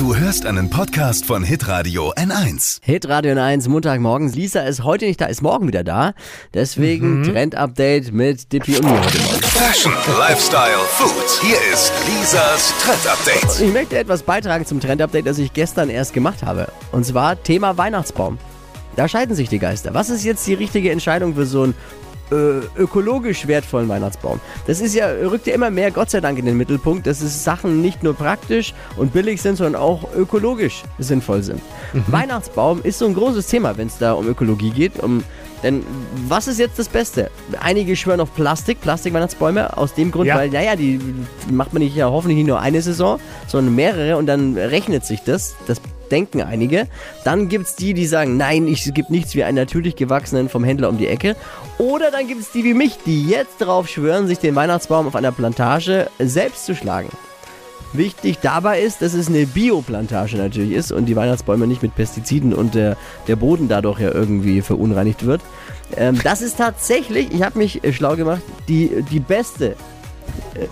Du hörst einen Podcast von Hitradio N1. Hitradio 1, Montagmorgens. Lisa ist heute nicht da, ist morgen wieder da. Deswegen Trend-Update mit Dippy und mir heute Morgen. Fashion, Lifestyle, Food. Hier ist Lisas Trend Update. Ich möchte etwas beitragen zum Trend-Update, das ich gestern erst gemacht habe. Und zwar Thema Weihnachtsbaum. Da scheiden sich die Geister. Was ist jetzt die richtige Entscheidung für so einen ökologisch wertvollen Weihnachtsbaum? Das ist ja, rückt ja immer mehr, Gott sei Dank, in den Mittelpunkt, dass es Sachen nicht nur praktisch und billig sind, sondern auch ökologisch sinnvoll sind. Weihnachtsbaum ist so ein großes Thema, wenn es da um Ökologie geht. Um, denn was ist jetzt das Beste? Einige schwören auf Plastik, Plastik-Weihnachtsbäume, aus dem Grund, Ja. weil, naja, die macht man nicht ja hoffentlich nicht nur eine Saison, sondern mehrere und dann rechnet sich das. Das denken einige. Dann gibt's die, die sagen, nein, es gibt nichts wie einen natürlich gewachsenen vom Händler um die Ecke. Oder dann gibt's die wie mich, die jetzt darauf schwören, sich den Weihnachtsbaum auf einer Plantage selbst zu schlagen. Wichtig dabei ist, dass es eine Bioplantage natürlich ist und die Weihnachtsbäume nicht mit Pestiziden und der, der Boden dadurch ja irgendwie verunreinigt wird. Ähm, das ist tatsächlich, ich habe mich schlau gemacht, die, die beste,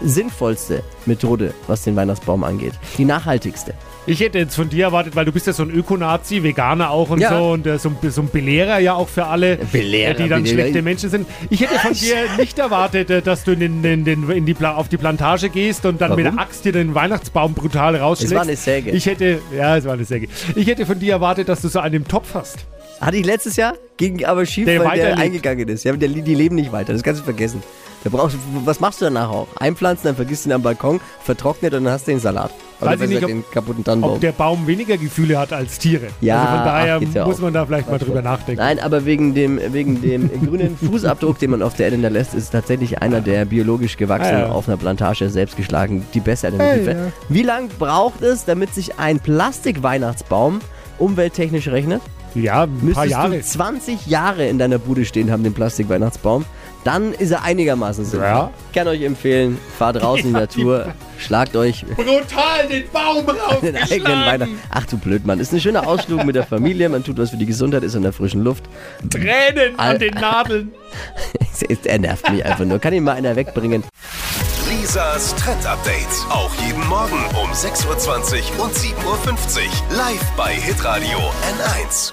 sinnvollste Methode, was den Weihnachtsbaum angeht. Die nachhaltigste. Ich hätte jetzt von dir erwartet, weil du bist ja so ein Ökonazi, Veganer auch und Ja. so und äh, so, ein, so ein Belehrer ja auch für alle, Belehrer, äh, die dann Belehrer. schlechte Menschen sind. Ich hätte von dir nicht erwartet, äh, dass du in in in die auf die Plantage gehst und dann mit Warum? der Axt dir den Weihnachtsbaum brutal rausschlägst. Es war eine Säge. Ich hätte, ja, es war eine Säge. Ich hätte von dir erwartet, dass du so einen Topf hast. Hatte ich letztes Jahr, ging aber schief, Der weil der eingegangen ist. Ja, der, die leben nicht weiter, das kannst du vergessen. Da brauchst, was machst du danach auch? Einpflanzen, dann vergisst du ihn am Balkon, vertrocknet und dann hast du den Salat. Oder Weiß ich nicht, ob- den kaputten Tannenbaum. Ob der Baum weniger Gefühle hat als Tiere. Ja, also von daher ach, ja muss man da vielleicht mal drüber nachdenken. Nein, aber wegen dem, wegen dem grünen Fußabdruck, den man auf der Erde hinterlässt, ist tatsächlich einer, der biologisch gewachsen Ah, ja. auf einer Plantage selbst geschlagen die beste Alternative. Ah, ja. Wie lang braucht es, damit sich ein Plastikweihnachtsbaum umwelttechnisch rechnet? Ja, ein paar Müsstest Jahre. du 20 Jahre in deiner Bude stehen haben, den Plastikweihnachtsbaum, dann ist er einigermaßen sinnvoll. Ja. Ich kann euch empfehlen, fahrt raus in die Ja, Natur, schlagt euch Brutal den Baum den eigenen Weihnachten. Ach du Blödmann, ist ein schöner Ausflug mit der Familie, man tut was für die Gesundheit, ist in der frischen Luft. Tränen Al- an den Nadeln. er nervt mich einfach nur. Kann ihn mal einer wegbringen? Lisas Trend Update. Auch jeden Morgen um 6.20 Uhr und 7.50 Uhr. Live bei Hitradio N1.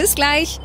Bis gleich.